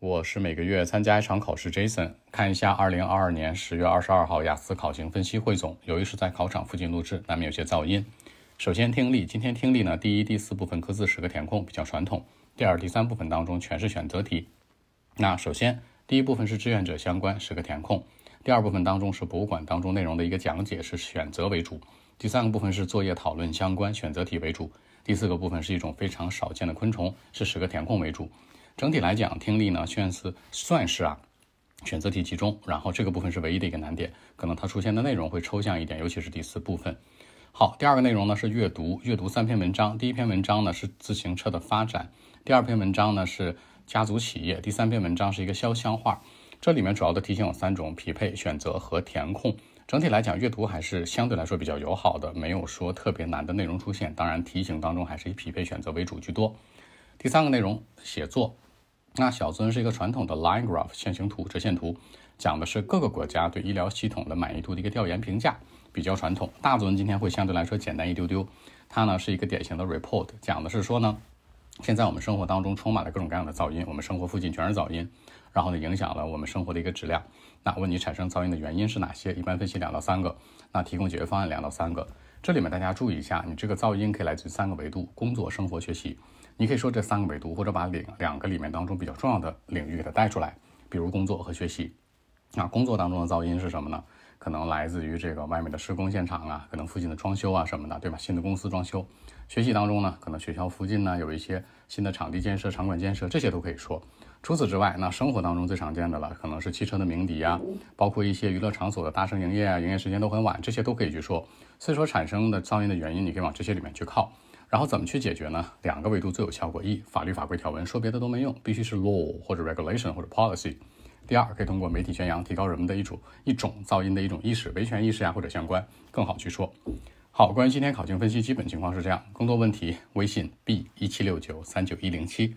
我是每个月参加一场考试，Jason。看一下二零二二年十月二十二号雅思考情分析汇总。由于是在考场附近录制，难免有些噪音。首先听力，今天听力呢，第一、第四部分各自十个填空，比较传统。第二、第三部分当中全是选择题。那首先第一部分是志愿者相关，十个填空。第二部分当中是博物馆当中内容的一个讲解，是选择为主。第三个部分是作业讨论相关，选择题为主。第四个部分是一种非常少见的昆虫，是十个填空为主。整体来讲，听力呢算是算是啊，选择题集中，然后这个部分是唯一的一个难点，可能它出现的内容会抽象一点，尤其是第四部分。好，第二个内容呢是阅读，阅读三篇文章，第一篇文章呢是自行车的发展，第二篇文章呢是家族企业，第三篇文章是一个潇湘画。这里面主要的题型有三种：匹配、选择和填空。整体来讲，阅读还是相对来说比较友好的，没有说特别难的内容出现。当然，题型当中还是以匹配、选择为主居多。第三个内容，写作。那小尊是一个传统的 line graph 线形图、折线图，讲的是各个国家对医疗系统的满意度的一个调研评价，比较传统。大尊今天会相对来说简单一丢丢，它呢是一个典型的 report，讲的是说呢，现在我们生活当中充满了各种各样的噪音，我们生活附近全是噪音，然后呢影响了我们生活的一个质量。那问你产生噪音的原因是哪些？一般分析两到三个，那提供解决方案两到三个。这里面大家注意一下，你这个噪音可以来自于三个维度：工作、生活、学习。你可以说这三个维度，或者把两两个里面当中比较重要的领域给它带出来，比如工作和学习。那工作当中的噪音是什么呢？可能来自于这个外面的施工现场啊，可能附近的装修啊什么的，对吧？新的公司装修。学习当中呢，可能学校附近呢有一些新的场地建设、场馆建设，这些都可以说。除此之外，那生活当中最常见的了，可能是汽车的鸣笛啊，包括一些娱乐场所的大声营业啊，营业时间都很晚，这些都可以去说。所以说产生的噪音的原因，你可以往这些里面去靠。然后怎么去解决呢？两个维度最有效果：一，法律法规条文，说别的都没用，必须是 law 或者 regulation 或者 policy；第二，可以通过媒体宣扬，提高人们的一种一种噪音的一种意识，维权意识呀或者相关，更好去说。好，关于今天考情分析基本情况是这样，更多问题微信 b 一七六九三九一零七。